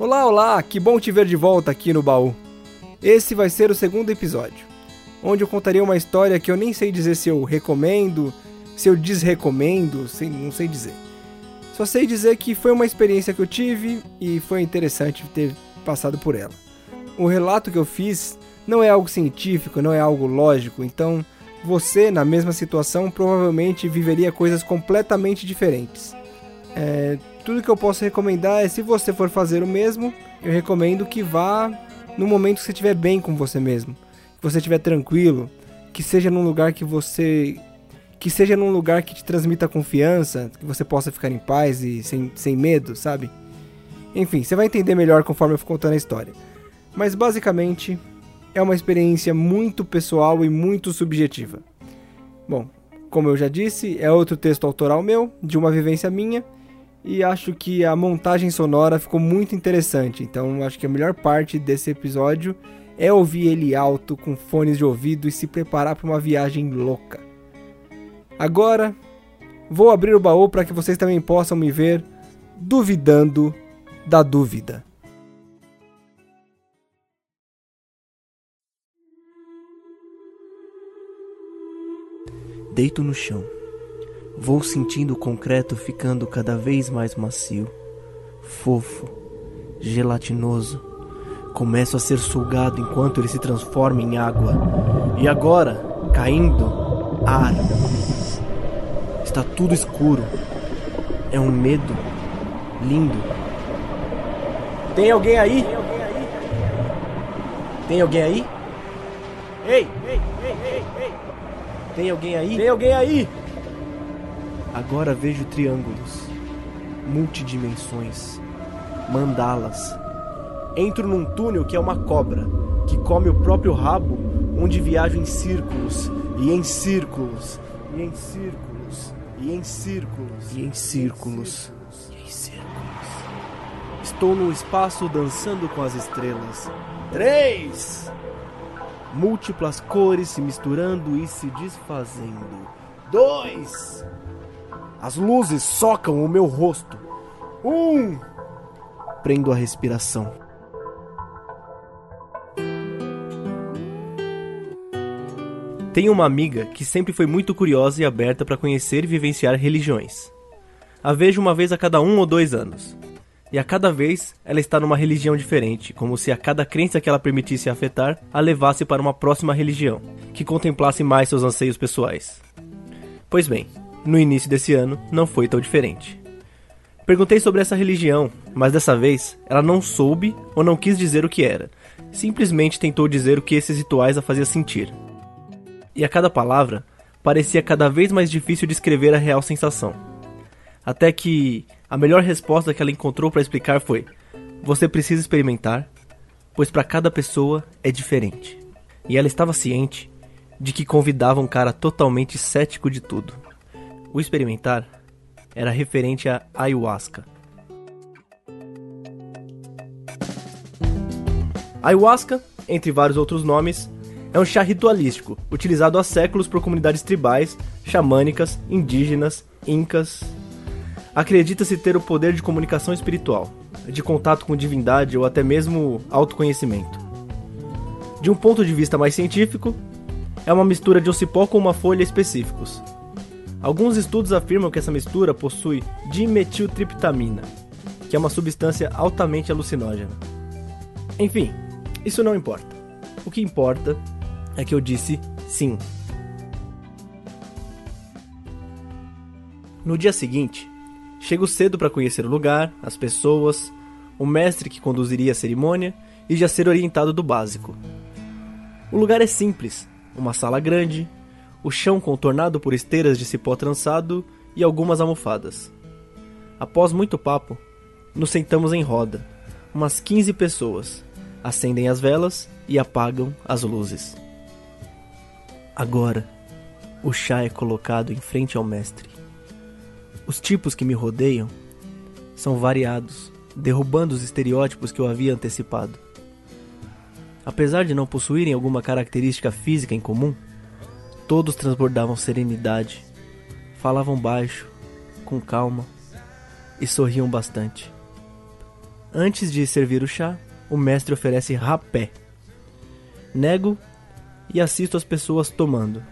Olá, olá, que bom te ver de volta aqui no baú. Esse vai ser o segundo episódio, onde eu contaria uma história que eu nem sei dizer se eu recomendo, se eu desrecomendo, sei, não sei dizer. Só sei dizer que foi uma experiência que eu tive e foi interessante ter passado por ela. O relato que eu fiz não é algo científico, não é algo lógico, então você, na mesma situação, provavelmente viveria coisas completamente diferentes. É, tudo que eu posso recomendar é se você for fazer o mesmo, eu recomendo que vá no momento que você estiver bem com você mesmo, que você estiver tranquilo, que seja num lugar que você que seja num lugar que te transmita confiança, que você possa ficar em paz e sem, sem medo, sabe? Enfim, você vai entender melhor conforme eu for contando a história. Mas basicamente é uma experiência muito pessoal e muito subjetiva. Bom, como eu já disse, é outro texto autoral meu, de uma vivência minha, e acho que a montagem sonora ficou muito interessante. Então acho que a melhor parte desse episódio é ouvir ele alto com fones de ouvido e se preparar para uma viagem louca. Agora vou abrir o baú para que vocês também possam me ver duvidando da dúvida. Deito no chão Vou sentindo o concreto ficando cada vez mais macio, fofo, gelatinoso. Começo a ser sugado enquanto ele se transforma em água. E agora, caindo, ar. Está tudo escuro. É um medo lindo. Tem alguém aí? Tem alguém aí? Ei, ei, ei, ei, ei. Tem alguém aí? Tem alguém aí? Agora vejo triângulos, multidimensões, mandalas. Entro num túnel que é uma cobra, que come o próprio rabo, onde viajo em círculos, e em círculos, e em círculos, e em círculos, e em círculos, e em círculos. Estou no espaço dançando com as estrelas. Três! Múltiplas cores se misturando e se desfazendo. Dois! As luzes socam o meu rosto. Um! Prendo a respiração. Tenho uma amiga que sempre foi muito curiosa e aberta para conhecer e vivenciar religiões. A vejo uma vez a cada um ou dois anos. E a cada vez ela está numa religião diferente, como se a cada crença que ela permitisse afetar a levasse para uma próxima religião, que contemplasse mais seus anseios pessoais. Pois bem, no início desse ano não foi tão diferente. Perguntei sobre essa religião, mas dessa vez ela não soube ou não quis dizer o que era. Simplesmente tentou dizer o que esses rituais a fazia sentir. E a cada palavra parecia cada vez mais difícil descrever a real sensação. Até que a melhor resposta que ela encontrou para explicar foi: Você precisa experimentar, pois para cada pessoa é diferente. E ela estava ciente de que convidava um cara totalmente cético de tudo. O experimentar era referente a ayahuasca. Ayahuasca, entre vários outros nomes, é um chá ritualístico utilizado há séculos por comunidades tribais, xamânicas, indígenas, incas. Acredita-se ter o poder de comunicação espiritual, de contato com divindade ou até mesmo autoconhecimento. De um ponto de vista mais científico, é uma mistura de um cipó com uma folha específicos, Alguns estudos afirmam que essa mistura possui dimetiltriptamina, que é uma substância altamente alucinógena. Enfim, isso não importa. O que importa é que eu disse sim. No dia seguinte, chego cedo para conhecer o lugar, as pessoas, o mestre que conduziria a cerimônia e já ser orientado do básico. O lugar é simples, uma sala grande, o chão contornado por esteiras de cipó trançado e algumas almofadas. Após muito papo, nos sentamos em roda, umas 15 pessoas, acendem as velas e apagam as luzes. Agora, o chá é colocado em frente ao mestre. Os tipos que me rodeiam são variados, derrubando os estereótipos que eu havia antecipado. Apesar de não possuírem alguma característica física em comum, Todos transbordavam serenidade, falavam baixo, com calma e sorriam bastante. Antes de servir o chá, o mestre oferece rapé. Nego e assisto as pessoas tomando.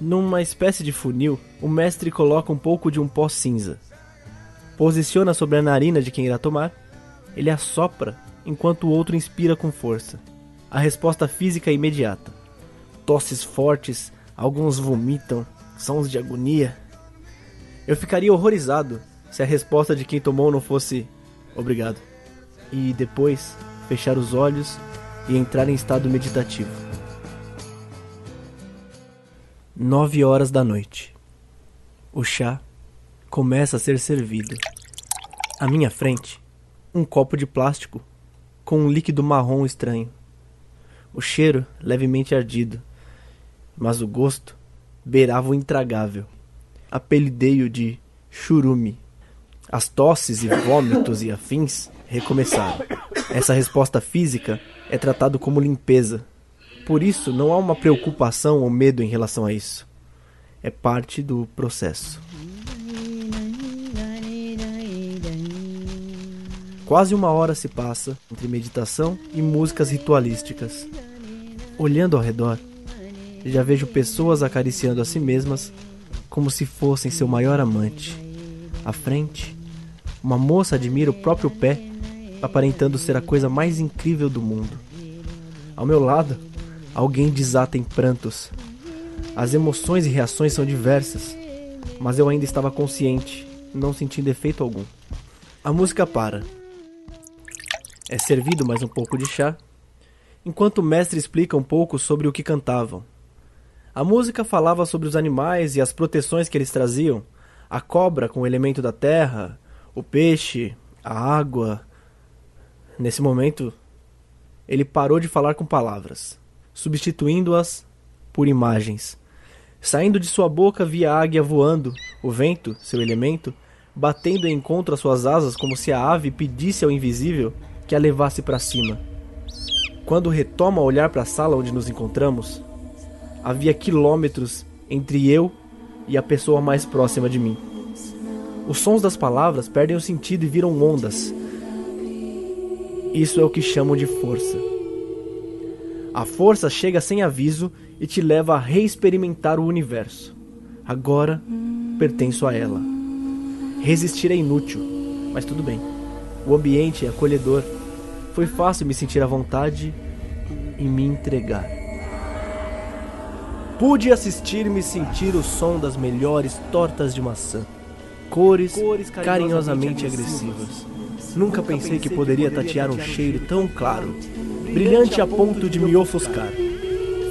Numa espécie de funil, o mestre coloca um pouco de um pó cinza. Posiciona sobre a narina de quem irá tomar. Ele assopra enquanto o outro inspira com força. A resposta física é imediata. Tosses fortes, alguns vomitam, sons de agonia. Eu ficaria horrorizado se a resposta de quem tomou não fosse obrigado. E depois fechar os olhos e entrar em estado meditativo. Nove horas da noite. O chá começa a ser servido. À minha frente, um copo de plástico com um líquido marrom estranho. O cheiro levemente ardido, mas o gosto beirava o intragável. Apelidei-o de churume. As tosses e vômitos e afins recomeçaram. Essa resposta física é tratado como limpeza. Por isso, não há uma preocupação ou medo em relação a isso. É parte do processo. Quase uma hora se passa entre meditação e músicas ritualísticas. Olhando ao redor, já vejo pessoas acariciando a si mesmas como se fossem seu maior amante. À frente, uma moça admira o próprio pé, aparentando ser a coisa mais incrível do mundo. Ao meu lado, alguém desata em prantos. As emoções e reações são diversas, mas eu ainda estava consciente, não sentindo efeito algum. A música para é servido mais um pouco de chá, enquanto o mestre explica um pouco sobre o que cantavam. A música falava sobre os animais e as proteções que eles traziam, a cobra com o elemento da terra, o peixe, a água. Nesse momento, ele parou de falar com palavras, substituindo-as por imagens. Saindo de sua boca via a águia voando, o vento, seu elemento, batendo em encontro às suas asas como se a ave pedisse ao invisível que a levasse para cima. Quando retoma a olhar para a sala onde nos encontramos, havia quilômetros entre eu e a pessoa mais próxima de mim. Os sons das palavras perdem o sentido e viram ondas. Isso é o que chamam de força. A força chega sem aviso e te leva a reexperimentar o universo. Agora pertenço a ela. Resistir é inútil, mas tudo bem. O ambiente é acolhedor foi fácil me sentir à vontade e me entregar. Pude assistir-me e sentir o som das melhores tortas de maçã. Cores, Cores carinhosamente, carinhosamente agressivas. Nunca pensei que poderia tatear um cheiro tão claro, brilhante a ponto de me ofuscar.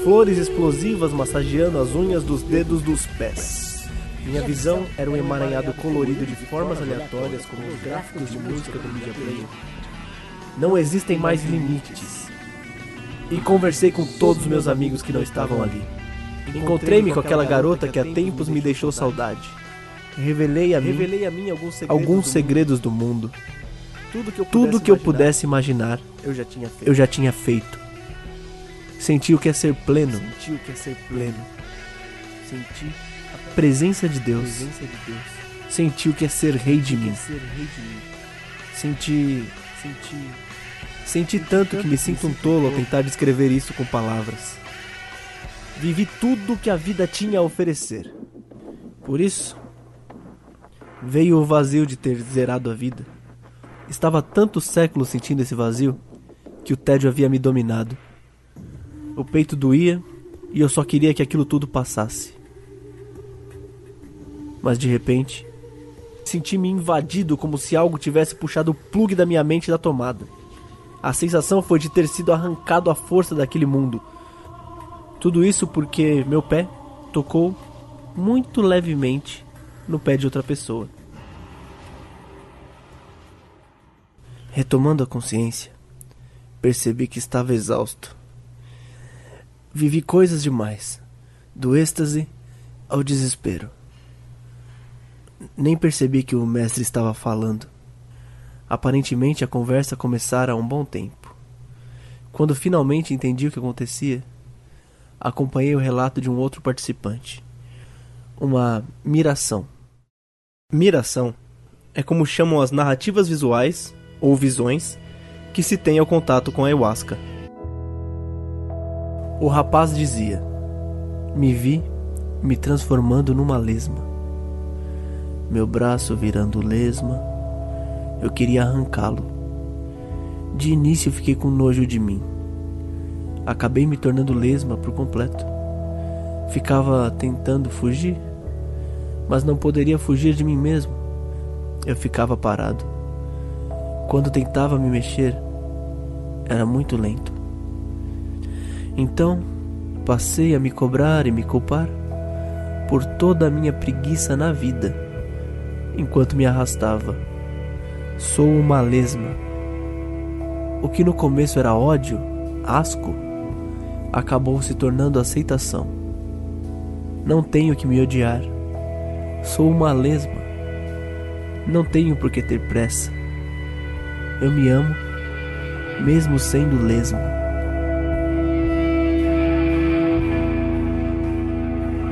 Flores explosivas massageando as unhas dos dedos dos pés. Minha visão era um emaranhado colorido de formas aleatórias como os gráficos de música do Media Player não existem mais limites. E conversei com todos os meus amigos que não estavam ali. Encontrei-me com aquela garota que há tempos me deixou saudade. Revelei a mim, Revelei a mim alguns, segredos, alguns do segredos do mundo. Tudo que eu pudesse, que eu pudesse imaginar, eu já tinha feito. Eu já tinha feito. Senti o que é ser pleno. Senti o que é ser pleno. Senti a presença de Deus. Presença de Deus. Senti o que é ser rei de mim. Senti Senti. Senti tanto que me sinto um tolo ao tentar descrever isso com palavras. Vivi tudo o que a vida tinha a oferecer. Por isso, veio o vazio de ter zerado a vida. Estava tantos séculos sentindo esse vazio que o tédio havia me dominado. O peito doía e eu só queria que aquilo tudo passasse. Mas de repente, Senti-me invadido como se algo tivesse puxado o plug da minha mente da tomada. A sensação foi de ter sido arrancado à força daquele mundo. Tudo isso porque meu pé tocou muito levemente no pé de outra pessoa. Retomando a consciência, percebi que estava exausto. Vivi coisas demais, do êxtase ao desespero. Nem percebi que o mestre estava falando. Aparentemente a conversa começara há um bom tempo. Quando finalmente entendi o que acontecia, acompanhei o relato de um outro participante. Uma miração. Miração é como chamam as narrativas visuais ou visões que se tem ao contato com a ayahuasca. O rapaz dizia: Me vi me transformando numa lesma. Meu braço virando lesma, eu queria arrancá-lo. De início fiquei com nojo de mim. Acabei me tornando lesma por completo. Ficava tentando fugir, mas não poderia fugir de mim mesmo. Eu ficava parado. Quando tentava me mexer, era muito lento. Então, passei a me cobrar e me culpar por toda a minha preguiça na vida, enquanto me arrastava. Sou uma lesma. O que no começo era ódio, asco, acabou se tornando aceitação. Não tenho que me odiar. Sou uma lesma. Não tenho por que ter pressa. Eu me amo, mesmo sendo lesma.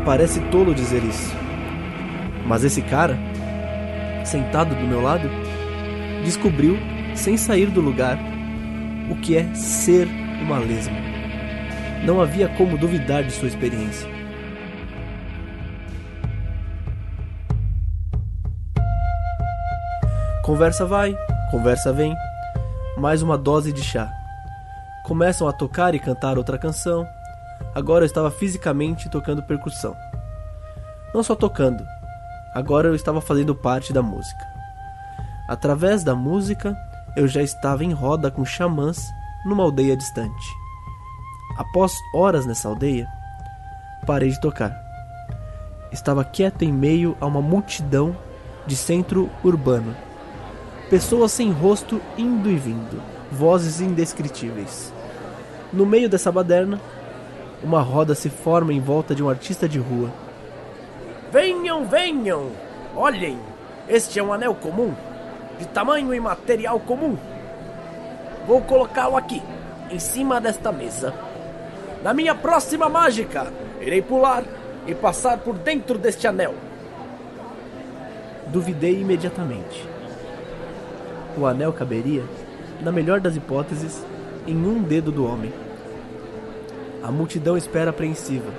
Parece tolo dizer isso. Mas esse cara, sentado do meu lado, descobriu, sem sair do lugar, o que é ser uma lesma. Não havia como duvidar de sua experiência. Conversa vai, conversa vem. Mais uma dose de chá. Começam a tocar e cantar outra canção. Agora eu estava fisicamente tocando percussão. Não só tocando, agora eu estava fazendo parte da música. Através da música, eu já estava em roda com xamãs numa aldeia distante. Após horas nessa aldeia, parei de tocar. Estava quieto em meio a uma multidão de centro urbano. Pessoas sem rosto indo e vindo, vozes indescritíveis. No meio dessa baderna, uma roda se forma em volta de um artista de rua. Venham, venham! Olhem! Este é um anel comum, de tamanho e material comum. Vou colocá-lo aqui, em cima desta mesa. Na minha próxima mágica, irei pular e passar por dentro deste anel. Duvidei imediatamente. O anel caberia, na melhor das hipóteses, em um dedo do homem. A multidão espera apreensiva,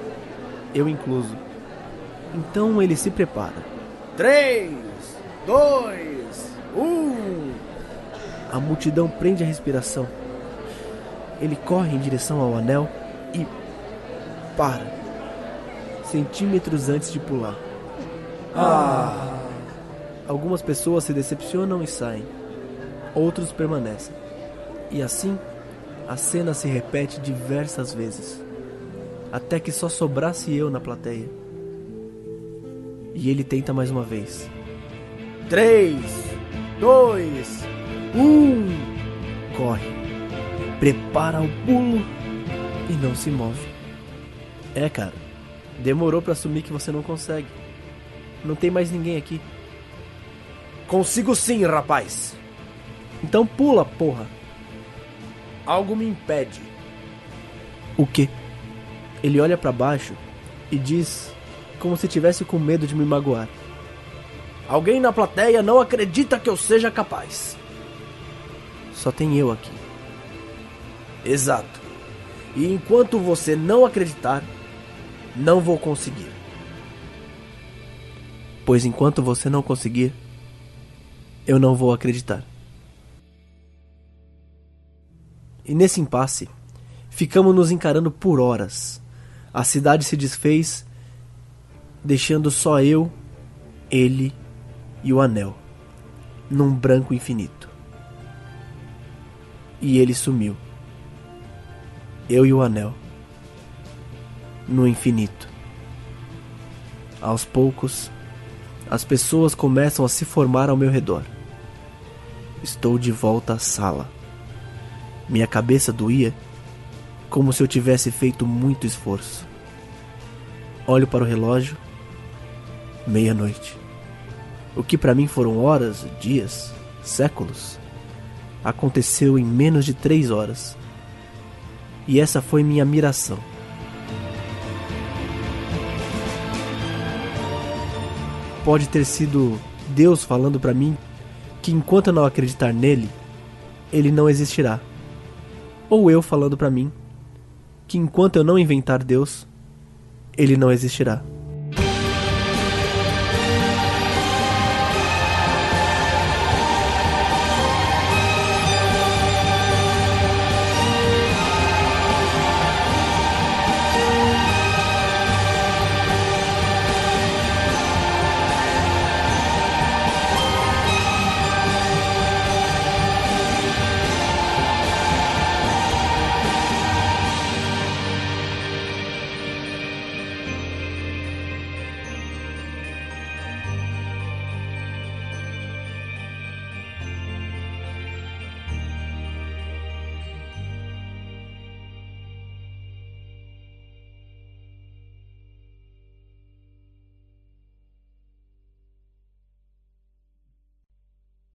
eu incluso. Então ele se prepara. Três, dois, um. A multidão prende a respiração. Ele corre em direção ao anel para, centímetros antes de pular. Ah! Algumas pessoas se decepcionam e saem, outros permanecem. E assim a cena se repete diversas vezes, até que só sobrasse eu na plateia. E ele tenta mais uma vez. Três, dois, um. Corre, prepara o pulo e não se move. É, cara, demorou para assumir que você não consegue. Não tem mais ninguém aqui. Consigo sim, rapaz. Então pula, porra. Algo me impede. O quê? Ele olha para baixo e diz, como se tivesse com medo de me magoar. Alguém na plateia não acredita que eu seja capaz. Só tem eu aqui. Exato. E enquanto você não acreditar, não vou conseguir. Pois enquanto você não conseguir, eu não vou acreditar. E nesse impasse, ficamos nos encarando por horas. A cidade se desfez, deixando só eu, ele e o anel, num branco infinito. E ele sumiu. Eu e o anel, no infinito. Aos poucos, as pessoas começam a se formar ao meu redor. Estou de volta à sala. Minha cabeça doía, como se eu tivesse feito muito esforço. Olho para o relógio. Meia-noite. O que para mim foram horas, dias, séculos, aconteceu em menos de três horas. E essa foi minha miração. Pode ter sido Deus falando para mim que enquanto eu não acreditar nele, ele não existirá. Ou eu falando para mim que enquanto eu não inventar Deus, ele não existirá.